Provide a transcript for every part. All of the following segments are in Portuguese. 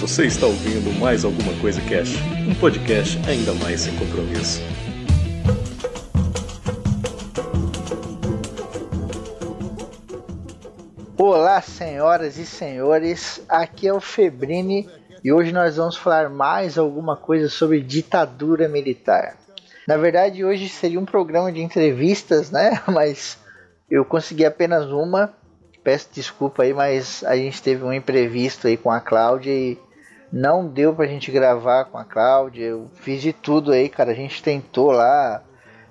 Você está ouvindo mais alguma coisa Cash, um podcast ainda mais sem compromisso. Olá, senhoras e senhores, aqui é o Febrini e hoje nós vamos falar mais alguma coisa sobre ditadura militar. Na verdade, hoje seria um programa de entrevistas, né? Mas eu consegui apenas uma. Peço desculpa aí, mas a gente teve um imprevisto aí com a Cláudia e não deu pra gente gravar com a Cláudia. Eu fiz de tudo aí, cara. A gente tentou lá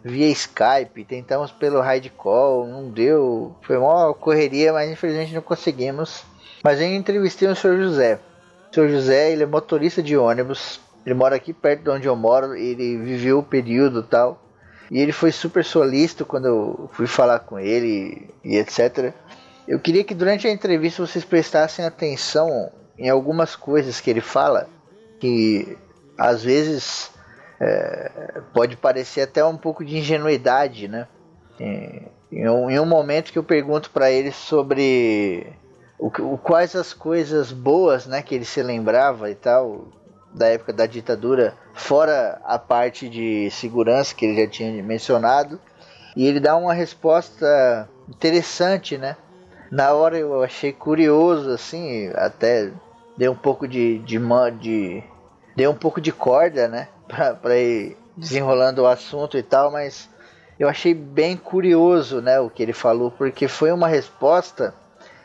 via Skype, tentamos pelo Ride Call, não deu. Foi uma correria, mas infelizmente não conseguimos. Mas eu entrevistei o Sr. José. O Sr. José, ele é motorista de ônibus. Ele mora aqui perto de onde eu moro. Ele viveu o período tal. E ele foi super solícito quando eu fui falar com ele e etc. Eu queria que durante a entrevista vocês prestassem atenção em algumas coisas que ele fala, que às vezes é, pode parecer até um pouco de ingenuidade, né? Em, em, um, em um, momento que eu pergunto para ele sobre o, o, quais as coisas boas, né, que ele se lembrava e tal da época da ditadura, fora a parte de segurança que ele já tinha mencionado, e ele dá uma resposta interessante, né? Na hora eu achei curioso, assim, até deu um pouco de, de, de deu um pouco de corda, né? Pra, ir desenrolando o assunto e tal, mas eu achei bem curioso, né? O que ele falou, porque foi uma resposta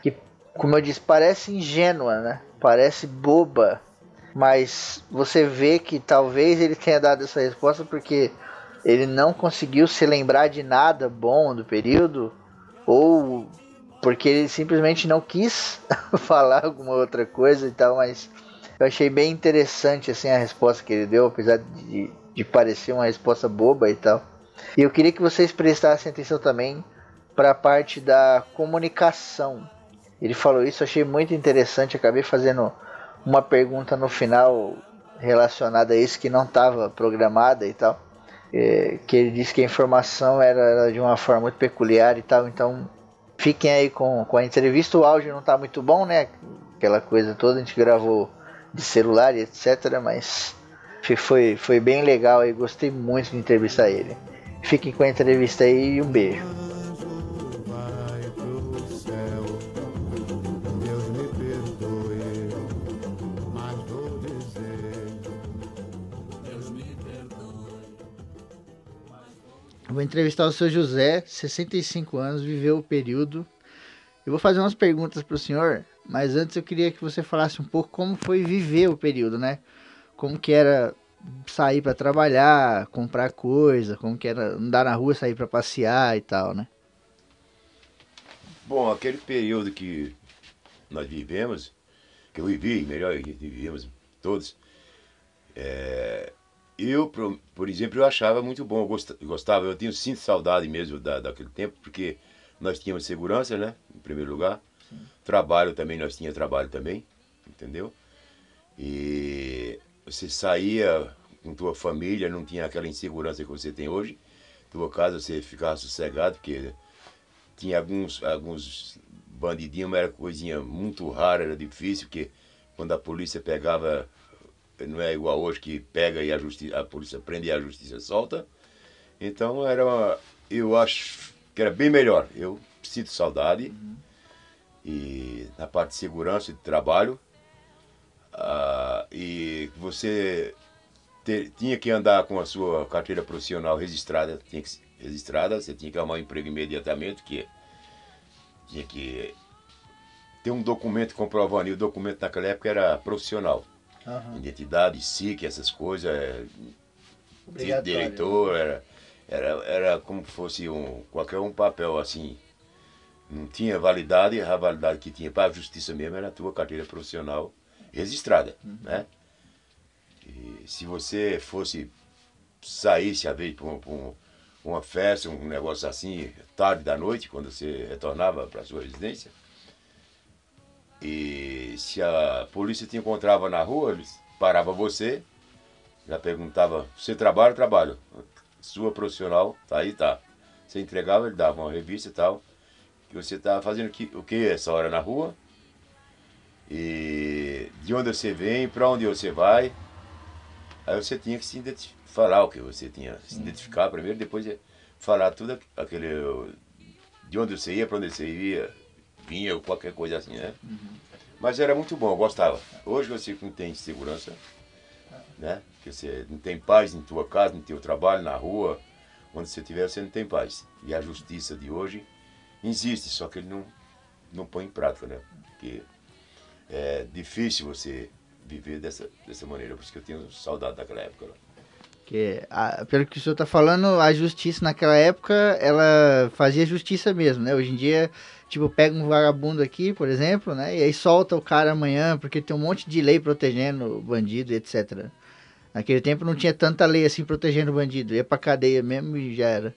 que, como eu disse, parece ingênua, né? Parece boba, mas você vê que talvez ele tenha dado essa resposta porque ele não conseguiu se lembrar de nada bom do período ou porque ele simplesmente não quis falar alguma outra coisa e tal, mas eu achei bem interessante assim a resposta que ele deu, apesar de, de parecer uma resposta boba e tal. E eu queria que vocês prestassem atenção também para a parte da comunicação. Ele falou isso, achei muito interessante, acabei fazendo uma pergunta no final relacionada a isso que não estava programada e tal. É, que ele disse que a informação era, era de uma forma muito peculiar e tal, então Fiquem aí com, com a entrevista. O áudio não está muito bom, né? Aquela coisa toda, a gente gravou de celular e etc. Mas foi, foi bem legal e gostei muito de entrevistar ele. Fiquem com a entrevista aí e um beijo. Entrevistar o seu José, 65 anos, viveu o período. Eu vou fazer umas perguntas para o senhor, mas antes eu queria que você falasse um pouco como foi viver o período, né? Como que era sair para trabalhar, comprar coisa, como que era andar na rua, sair para passear e tal, né? Bom, aquele período que nós vivemos, que eu vivi, melhor, vivemos todos, é, eu, por, exemplo, eu achava muito bom, eu gostava, eu tenho sinto saudade mesmo da, daquele tempo, porque nós tínhamos segurança, né, em primeiro lugar. Sim. Trabalho também, nós tínhamos trabalho também, entendeu? E você saía com tua família, não tinha aquela insegurança que você tem hoje. Tua casa você ficava sossegado, porque tinha alguns, alguns bandidinhos, mas era coisinha muito rara, era difícil, porque quando a polícia pegava não é igual hoje que pega e a, justiça, a polícia prende e a justiça solta. Então era uma, eu acho que era bem melhor. Eu sinto saudade. Uhum. E na parte de segurança e de trabalho. Ah, e você ter, tinha que andar com a sua carteira profissional registrada, tinha que, registrada, você tinha que arrumar um emprego imediatamente, que tinha que ter um documento comprovando, e o documento naquela época era profissional. Uhum. Identidade, SIC, essas coisas, é, diretor, era, era, era como fosse um, qualquer um papel assim. Não tinha validade, a validade que tinha para a justiça mesmo era a tua carteira profissional registrada, uhum. né? E se você fosse saísse a vez para um, uma festa, um negócio assim, tarde da noite, quando você retornava para a sua residência, e se a polícia te encontrava na rua, eles paravam você, já perguntava, você trabalha? Trabalho. Sua profissional, tá aí, tá. Você entregava, ele dava uma revista e tal, que você tá fazendo que, o que essa hora na rua. E de onde você vem, para onde você vai. Aí você tinha que se falar o que você tinha, se identificar primeiro, depois falar tudo aquele de onde você ia, para onde você ia, vinha, qualquer coisa assim, né? Uhum. Mas era muito bom, eu gostava. Hoje você não tem segurança, né? Que você não tem paz em tua casa, no teu trabalho, na rua, onde você estiver, você não tem paz. E a justiça de hoje existe, só que ele não, não põe em prática, né? Porque é difícil você viver dessa, dessa maneira, por isso que eu tenho saudade daquela época. Né? Que, a, pelo que o senhor está falando, a justiça naquela época, ela fazia justiça mesmo, né? Hoje em dia, tipo, pega um vagabundo aqui, por exemplo, né? E aí solta o cara amanhã, porque tem um monte de lei protegendo o bandido, etc. Naquele tempo não tinha tanta lei assim protegendo o bandido. Ia pra cadeia mesmo e já era.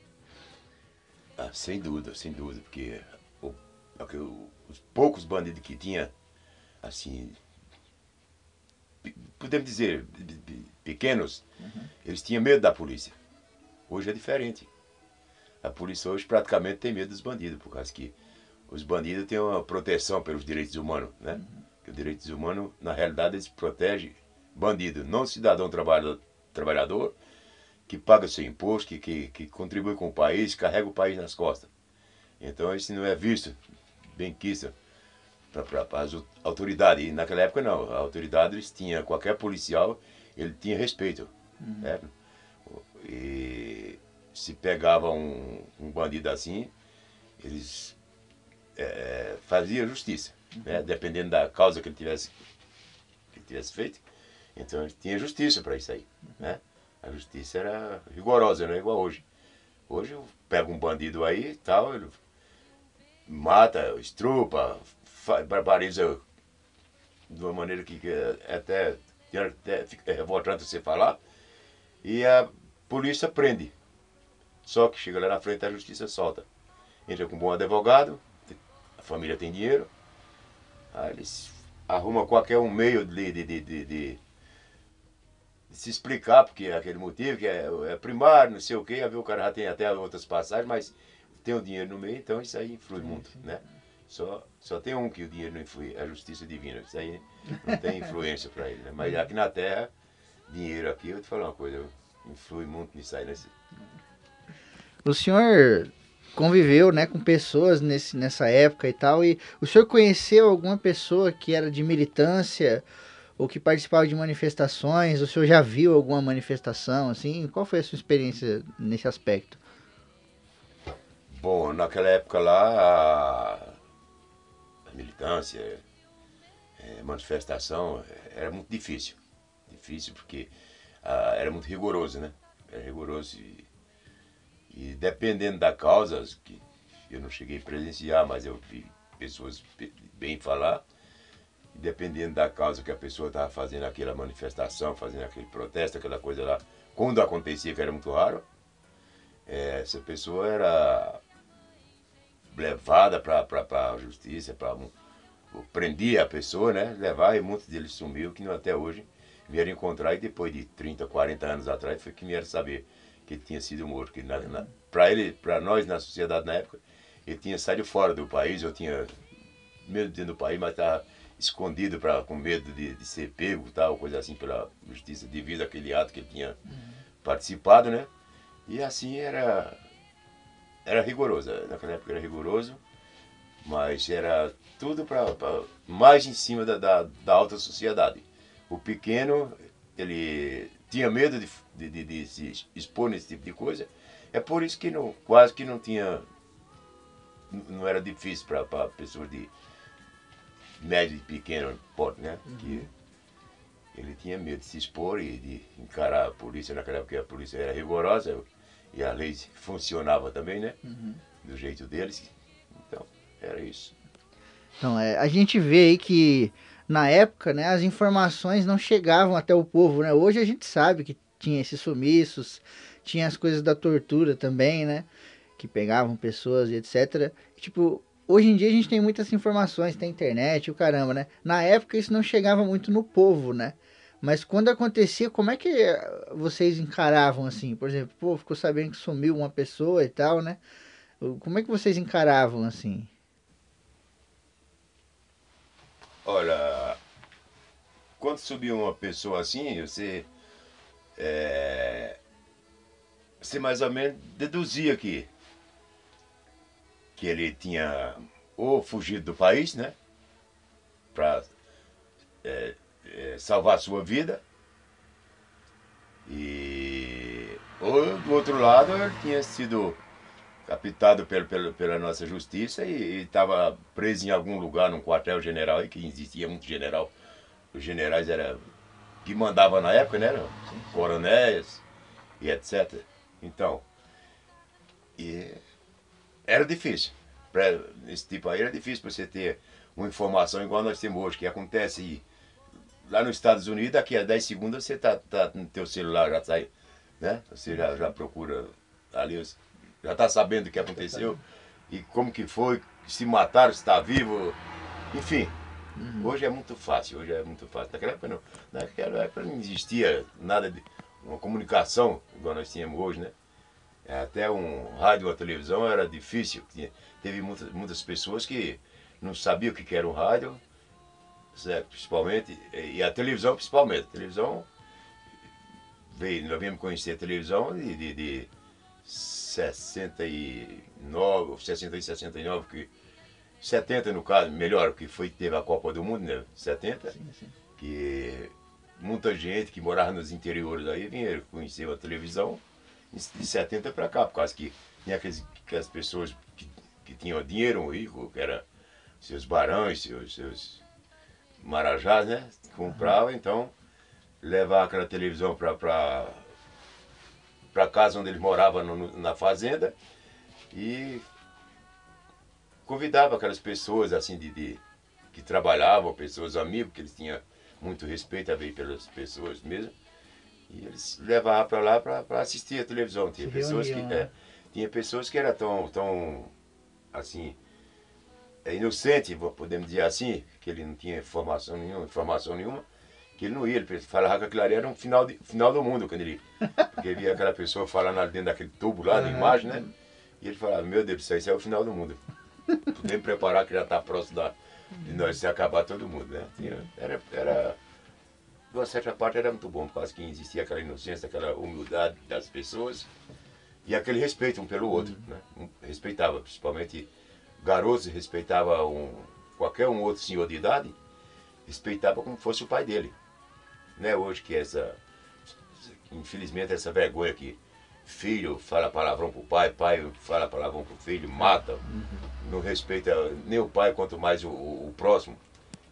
Ah, sem dúvida, sem dúvida, porque o, os poucos bandidos que tinha, assim, podemos dizer, pequenos, uhum. eles tinham medo da polícia. Hoje é diferente. A polícia hoje praticamente tem medo dos bandidos, por causa que os bandidos têm uma proteção pelos direitos humanos, né? Uhum. Que os direitos humanos, na realidade, eles protegem bandido, não cidadão trabalhador, trabalhador que paga seu imposto, que, que, que contribui com o país, carrega o país nas costas. Então isso não é visto, bem quisto, para as autoridades. E naquela época não, a autoridade eles tinha, qualquer policial, ele tinha respeito. Uhum. Né? E se pegava um, um bandido assim, eles é, faziam justiça, né? uhum. né? dependendo da causa que ele tivesse, que ele tivesse feito. Então ele tinha justiça para isso aí. Né? A justiça era rigorosa, não é igual hoje. Hoje eu pego um bandido aí e tal, ele mata, estrupa, barbariza de uma maneira que, que é até, até é revoltante você falar. E a polícia prende. Só que chega lá na frente a justiça solta. Entra com um bom advogado, a família tem dinheiro, aí eles arrumam qualquer um meio de, de, de, de, se explicar, porque é aquele motivo que é, é primário, não sei o quê, a ver o cara já tem até outras passagens, mas tem o dinheiro no meio, então isso aí influi muito, né? Só, só tem um que o dinheiro não influi, a justiça divina. Isso aí não tem influência para ele. Né? Mas aqui na Terra, dinheiro aqui, eu te falar uma coisa, influi muito nisso aí. Nesse... O senhor conviveu né, com pessoas nesse, nessa época e tal, e o senhor conheceu alguma pessoa que era de militância ou que participava de manifestações? O senhor já viu alguma manifestação assim? Qual foi a sua experiência nesse aspecto? Bom, naquela época lá, a militância, é, manifestação, era muito difícil. Difícil porque ah, era muito rigoroso, né? Era rigoroso e, e dependendo da causa, que eu não cheguei a presenciar, mas eu vi pessoas bem falar, dependendo da causa que a pessoa estava fazendo aquela manifestação, fazendo aquele protesto, aquela coisa lá, quando acontecia, que era muito raro, é, essa pessoa era levada para a justiça, para prendia a pessoa, né? Levar e muitos deles sumiu, que não, até hoje vieram encontrar e depois de 30, 40 anos atrás foi que vieram saber que ele tinha sido morto. Que para ele, para nós na sociedade na época, ele tinha saído fora do país, eu tinha medo dentro do país, mas estava escondido pra, com medo de, de ser pego, tal, coisa assim, pela justiça, devido àquele ato que ele tinha uhum. participado, né? E assim era era rigoroso, naquela época era rigoroso, mas era tudo para mais em cima da, da, da, alta sociedade. O pequeno, ele tinha medo de, de, de, de, se expor nesse tipo de coisa, é por isso que não, quase que não tinha, não era difícil para pessoas de médio e pequeno porte, né? Uhum. Que ele tinha medo de se expor e de encarar a polícia naquela época, a polícia era rigorosa, e a lei funcionava também, né? Uhum. Do jeito deles. Então, era isso. Então, é, a gente vê aí que na época, né, as informações não chegavam até o povo, né? Hoje a gente sabe que tinha esses sumiços, tinha as coisas da tortura também, né? Que pegavam pessoas e etc. tipo, hoje em dia a gente tem muitas informações, tem internet, o caramba, né? Na época isso não chegava muito no povo, né? Mas quando acontecia, como é que vocês encaravam assim? Por exemplo, pô, ficou sabendo que sumiu uma pessoa e tal, né? Como é que vocês encaravam assim? Olha, quando subia uma pessoa assim, você. É, você mais ou menos deduzia que. Que ele tinha ou fugido do país, né? Para é, é, salvar a sua vida. E. Ou do outro lado, ele tinha sido captado pelo, pelo, pela nossa justiça e estava preso em algum lugar, num quartel-general, que existia muito general. Os generais era que mandava na época, né? Coronéis e etc. Então, e era difícil. Pra, nesse tipo aí era difícil para você ter uma informação igual nós temos hoje, que acontece lá nos Estados Unidos, daqui a 10 segundos você tá, tá no teu celular, já sai, né? Você já, já procura ali já está sabendo o que aconteceu e como que foi, se mataram, se está vivo, enfim. Uhum. Hoje é muito fácil, hoje é muito fácil. Naquela época não, naquela época não existia nada de uma comunicação igual nós tínhamos hoje, né? Até um rádio ou televisão era difícil. Teve muitas, muitas pessoas que não sabiam o que era um rádio, certo? principalmente, e a televisão principalmente. A televisão, veio, nós viemos conhecer a televisão de, de, de 69, 60 e 69, que 70 no caso, melhor, que foi teve a Copa do Mundo, né? 70, sim, sim. que muita gente que morava nos interiores aí vinha conhecer a televisão de 70 para cá, por causa que tinha aquelas, aquelas pessoas que, que tinham dinheiro rico, que era seus barões, seus, seus marajás, né? Compravam, uhum. então levar aquela televisão para para casa onde ele morava no, na fazenda e convidava aquelas pessoas assim de, de que trabalhavam, pessoas amigos, que eles tinham muito respeito a ver pelas pessoas mesmo. E eles levavam para lá para assistir a televisão. Tinha pessoas que é, né? tinha pessoas que eram tão, tão assim, é inocente, podemos dizer assim, que ele não tinha informação nenhuma, informação nenhuma que ele não ia, ele falava que aquilo ali era um final, de, final do mundo, quando ele, porque via aquela pessoa falando ali dentro daquele tubo lá, da imagem, né? E ele falava, meu Deus do céu, isso é o final do mundo. Podemos preparar que já está próximo da, de nós se acabar todo mundo, né? Tinha, era, era, de uma certa parte era muito bom, por causa que existia aquela inocência, aquela humildade das pessoas e aquele respeito um pelo outro, né? Um, respeitava, principalmente garotos, respeitava um, qualquer um outro senhor de idade, respeitava como fosse o pai dele né, hoje que essa, infelizmente essa vergonha que filho fala palavrão pro pai, pai fala palavrão pro filho, mata, não respeita nem o pai quanto mais o, o, próximo.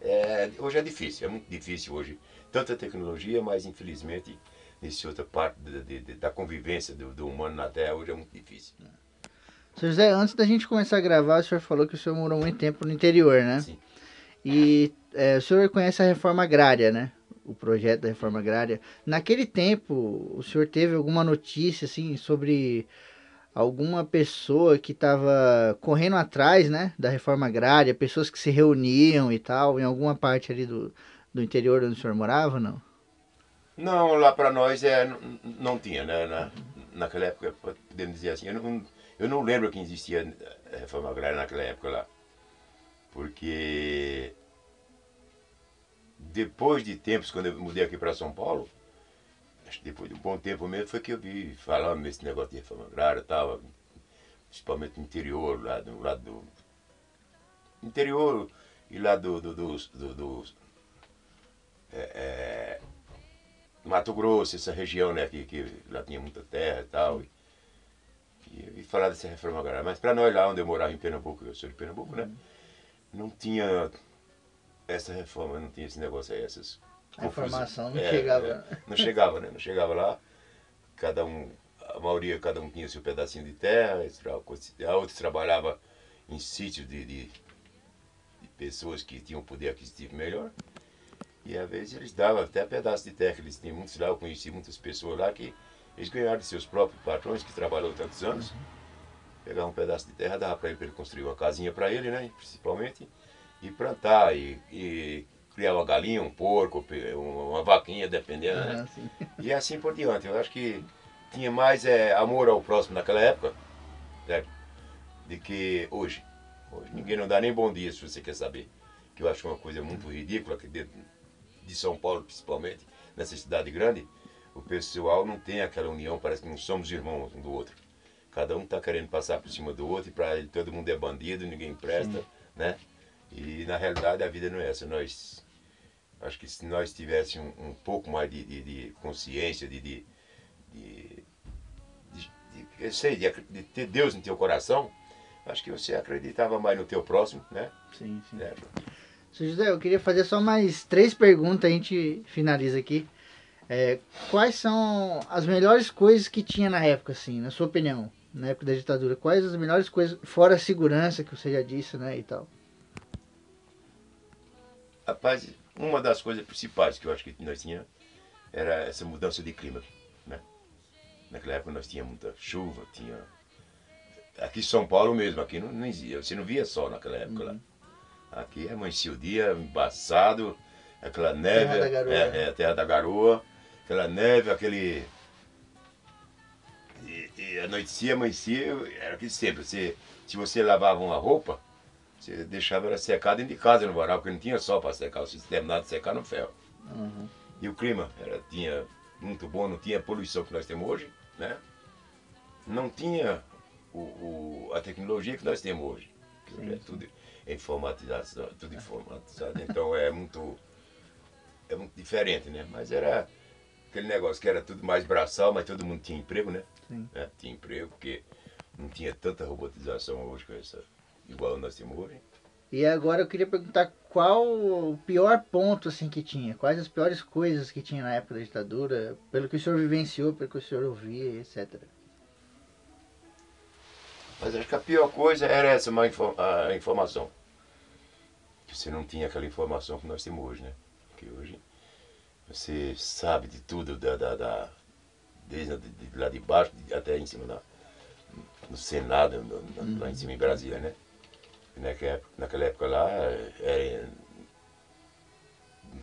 É, hoje é difícil, é muito difícil hoje. Tanta tecnologia, mas infelizmente nessa outra parte de, de, da convivência do, do, humano na Terra hoje é muito difícil. Seu José, antes da gente começar a gravar, o senhor falou que o senhor morou muito tempo no interior, né? Sim. E é, o senhor conhece a reforma agrária, né? o projeto da reforma agrária. Naquele tempo, o senhor teve alguma notícia assim sobre alguma pessoa que estava correndo atrás, né, da reforma agrária, pessoas que se reuniam e tal, em alguma parte ali do, do interior onde o senhor morava, não? Não, lá para nós é, não, não tinha, né, na, naquela época, podemos dizer assim, eu não, eu não lembro que existia reforma agrária naquela época lá, porque depois de tempos, quando eu mudei aqui para São Paulo, acho que depois de um bom tempo mesmo, foi que eu vi falando nesse negócio de reforma agrária tal, principalmente no interior, lá do lado do. Interior e lá do. do, do, do, do é, é, Mato Grosso, essa região, né, que, que lá tinha muita terra e tal. E, e, e falar dessa reforma agrária. Mas para nós lá onde eu morava em Pernambuco, eu sou de Pernambuco, né? Não tinha essa reforma não tinha esse negócio aí, essas. A informação não é, chegava. É, não chegava, né? Não chegava lá. Cada um, a maioria, cada um tinha seu pedacinho de terra, a outra trabalhava em sítios de, de, de, pessoas que tinham poder aquisitivo melhor. E às vezes eles davam até pedaço de terra que eles tinham muitos lá, eu conheci muitas pessoas lá que eles ganharam de seus próprios patrões que trabalhou tantos anos. Uhum. Pegavam um pedaço de terra, dava para ele, para ele construir uma casinha para ele, né? Principalmente e plantar e, e criar uma galinha, um porco, uma vaquinha, dependendo, né? e assim por diante. Eu acho que tinha mais é, amor ao próximo naquela época, certo? De que hoje. Hoje ninguém não dá nem bom dia se você quer saber. Que eu acho uma coisa muito ridícula que dentro de São Paulo principalmente, nessa cidade grande, o pessoal não tem aquela união, parece que não somos irmãos um do outro. Cada um está querendo passar por cima do outro e para ele todo mundo é bandido, ninguém presta, Sim. né? E na realidade a vida não é essa. Nós acho que se nós tivéssemos um, um pouco mais de, de, de consciência, de, de, de, eu sei, de, de, ter Deus no teu coração, acho que você acreditava mais no teu próximo, né? Sim, sim. É. José, eu queria fazer só mais três perguntas, a gente finaliza aqui. É, quais são as melhores coisas que tinha na época, assim, na sua opinião, na época da ditadura? Quais as melhores coisas, fora a segurança que você já disse, né, e tal? Rapaz, uma das coisas principais que eu acho que nós tínhamos era essa mudança de clima, né? Naquela época nós tínhamos muita chuva, tinha... Aqui em São Paulo mesmo, aqui não, não existia, você não via sol naquela época uhum. lá. Aqui amanhecia o dia embaçado, aquela neve, terra. É, é, terra da garoa, aquela neve, aquele. E, e anoitecia, amanhecia, era que sempre. Você, se você lavava uma roupa, você deixava ela secar dentro de casa no varal, porque não tinha sol para secar, você terminava de secar no ferro. Uhum. E o clima era, tinha muito bom, não tinha a poluição que nós temos hoje, né? Não tinha o, o a tecnologia que nós temos hoje. Sim, é tudo informatizado, tudo informatizado, então é muito é muito diferente, né? Mas era aquele negócio que era tudo mais braçal, mas todo mundo tinha emprego, né? Sim. É, tinha emprego, porque não tinha tanta robotização hoje com essa, igual nós temos hoje. E agora eu queria perguntar qual o pior ponto assim que tinha, quais as piores coisas que tinha na época da ditadura, pelo que o senhor vivenciou, pelo que o senhor ouvia, etc. Mas acho que a pior coisa era essa má a informação. Que você não tinha aquela informação que nós temos hoje, né? Porque hoje você sabe de tudo, da, da, da desde de, lá de baixo até em cima, na, no Senado, no, uhum. lá em cima em Brasília, né? Naquela época, naquela época lá, era,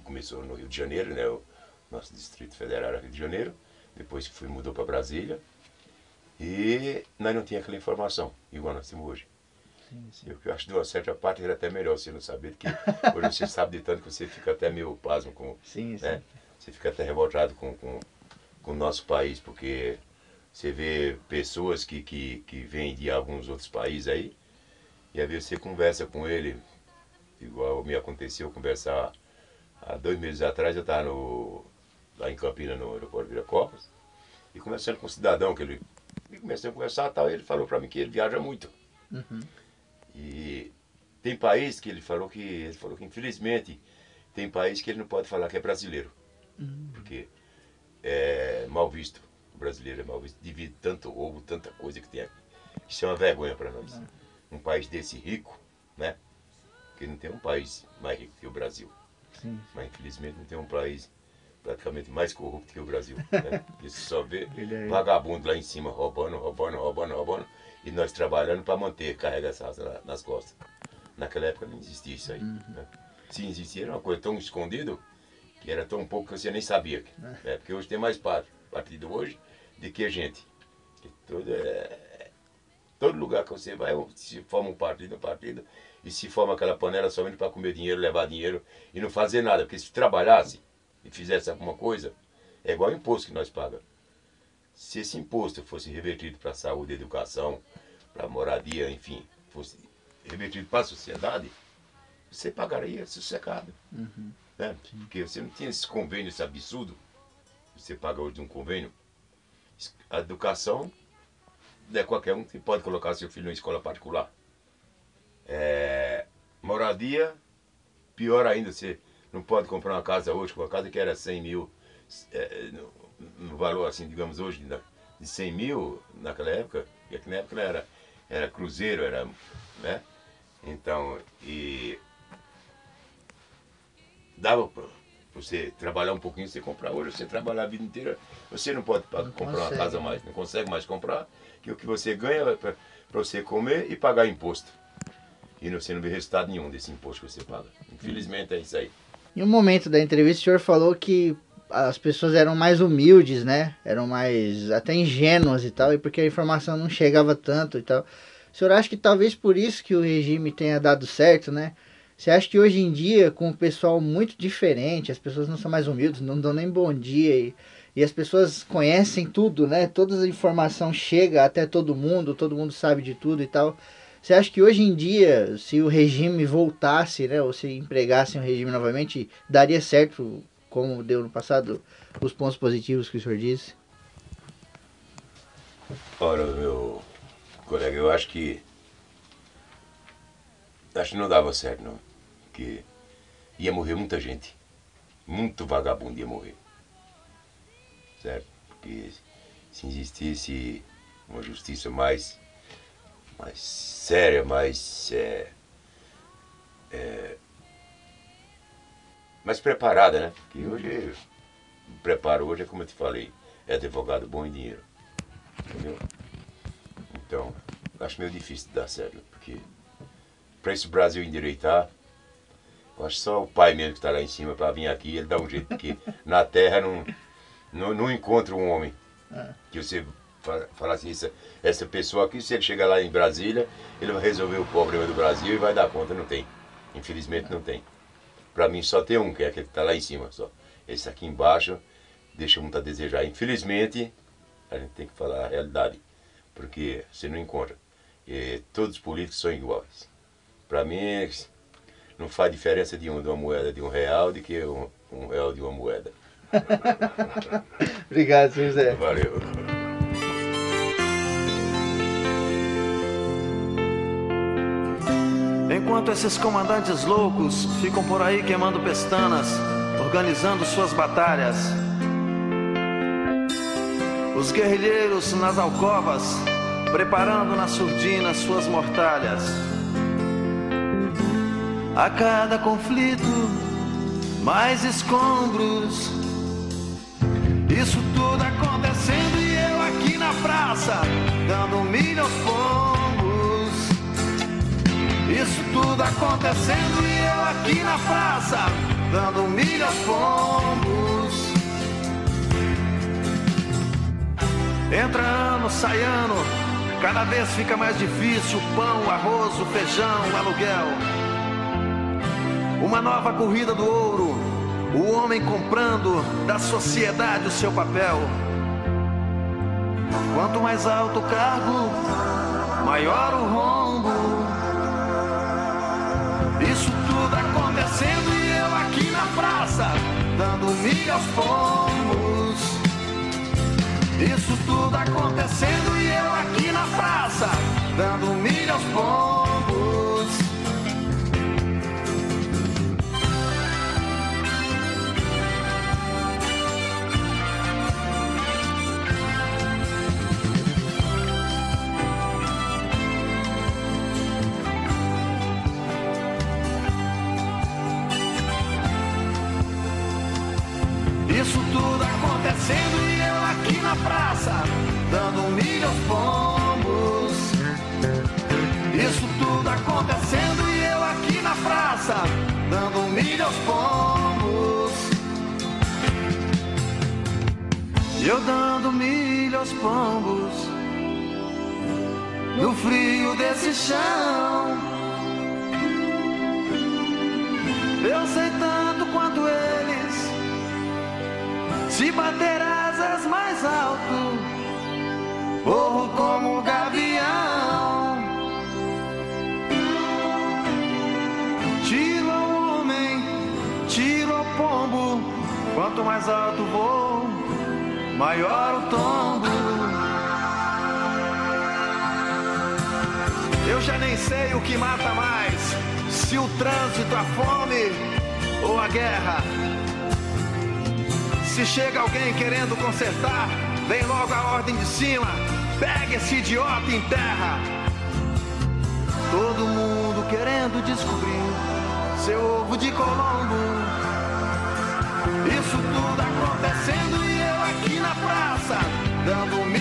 começou no Rio de Janeiro, né? O nosso Distrito Federal era Rio de Janeiro, depois fui, mudou para Brasília, e nós não tínhamos aquela informação, igual nós temos hoje. Sim, sim. Eu, eu acho que de uma certa parte era até melhor você não saber, porque hoje você sabe de tanto que você fica até meio pasmo com. Sim, né? sim. Você fica até revoltado com, com, com o nosso país, porque você vê pessoas que, que, que vêm de alguns outros países aí, e aí você conversa com ele, igual me aconteceu conversar há dois meses atrás, eu estava lá em Campinas, no aeroporto Viracopos, e conversando com um cidadão que ele e comecei a conversar tal, e ele falou para mim que ele viaja muito. Uhum. E tem país que ele falou que ele falou que infelizmente tem país que ele não pode falar que é brasileiro. Uhum. Porque é mal visto. O brasileiro é mal visto. Divide tanto ovo, tanta coisa que tem aqui. Isso é uma vergonha para nós. Uhum. Um país desse rico, né? Porque não tem um país mais rico que o Brasil. Sim. Mas infelizmente não tem um país praticamente mais corrupto que o Brasil. Né? Isso só vê é... vagabundo lá em cima roubando, roubando, roubando, roubando, e nós trabalhando para manter, carrega essa nas costas. Naquela época não existia isso aí. Uhum. Né? Se existia, era uma coisa tão escondida que era tão pouco que você nem sabia. É. Porque hoje tem mais partido hoje do que gente. Todo, é, todo lugar que você vai, se forma um partido, um partido, e se forma aquela panela somente para comer dinheiro, levar dinheiro e não fazer nada. Porque se trabalhasse, e fizesse alguma coisa, é igual o imposto que nós pagamos. Se esse imposto fosse revertido para a saúde, educação, para moradia, enfim, fosse revertido para a sociedade, você pagaria sossegado. Uhum. Né? Porque você não tinha esse convênio, esse absurdo. Você paga hoje um convênio. A educação é qualquer um que pode colocar seu filho em escola particular. É, moradia, pior ainda, você não pode comprar uma casa hoje, com uma casa que era 100 mil, é, no, no, valor assim, digamos hoje, de 100 mil naquela época, e na época era, era cruzeiro, era, né? Então, e dava para você trabalhar um pouquinho, você comprar hoje, você trabalhar a vida inteira, você não pode não comprar consegue. uma casa mais, não consegue mais comprar, que o que você ganha é para você comer e pagar imposto. E você não vê resultado nenhum desse imposto que você paga. Infelizmente é isso aí. Em um momento da entrevista, o senhor falou que as pessoas eram mais humildes, né? Eram mais até ingênuas e tal, e porque a informação não chegava tanto e tal. O senhor acha que talvez por isso que o regime tenha dado certo, né? Você acha que hoje em dia, com o pessoal muito diferente, as pessoas não são mais humildes, não dão nem bom dia e, e as pessoas conhecem tudo, né? Toda a informação chega até todo mundo, todo mundo sabe de tudo e tal. Você acha que hoje em dia, se o regime voltasse, né, ou se empregassem o regime novamente, daria certo, como deu no passado, os pontos positivos que o senhor disse? Ora, meu colega, eu acho que. Acho que não dava certo, não. Porque ia morrer muita gente. Muito vagabundo ia morrer. Certo? Porque se existisse uma justiça mais. mais séria, mais. É, é, mais preparada, né? Porque hoje. O preparo hoje é como eu te falei, é advogado bom e dinheiro. Entendeu? Então, acho meio difícil de dar certo, porque para esse Brasil endireitar, eu acho só o pai mesmo que está lá em cima para vir aqui, ele dá um jeito, porque na terra não, não, não encontra um homem que você fala assim, essa, essa pessoa aqui, se ele chegar lá em Brasília, ele vai resolver o problema do Brasil e vai dar conta, não tem. Infelizmente não tem. Para mim só tem um, que é aquele que está lá em cima só. Esse aqui embaixo deixa muito a desejar. Infelizmente, a gente tem que falar a realidade, porque você não encontra. E todos os políticos são iguais. Para mim, não faz diferença de, um, de uma moeda de um real de que um, um real de uma moeda. Obrigado, José. Valeu. Enquanto esses comandantes loucos ficam por aí queimando pestanas, organizando suas batalhas, os guerrilheiros nas alcovas, preparando na surdina suas mortalhas. A cada conflito, mais escombros. Isso tudo acontecendo e eu aqui na praça, dando milho aos. Isso tudo acontecendo e eu aqui na praça, dando milho aos pombos. Entra ano, sai ano, cada vez fica mais difícil o pão, o arroz, o feijão, o aluguel. Uma nova corrida do ouro, o homem comprando da sociedade o seu papel. Quanto mais alto o cargo, maior o rombo. Praça, dando milho aos pombos. Isso tudo acontecendo e eu aqui na praça, dando milho aos pombos. Na praça, dando milho aos pombos. Isso tudo acontecendo e eu aqui na praça, dando milho aos pombos. Eu dando milho aos pombos, no frio desse chão. Eu sei tanto quanto eles. Se bater mais alto, corro como um gavião. Tiro ao homem, tiro ao pombo. Quanto mais alto vou, maior o tombo. Eu já nem sei o que mata mais: se o trânsito, a fome ou a guerra. Se chega alguém querendo consertar, vem logo a ordem de cima. Pega esse idiota em terra. Todo mundo querendo descobrir seu ovo de Colombo. Isso tudo acontecendo e eu aqui na praça, dando milho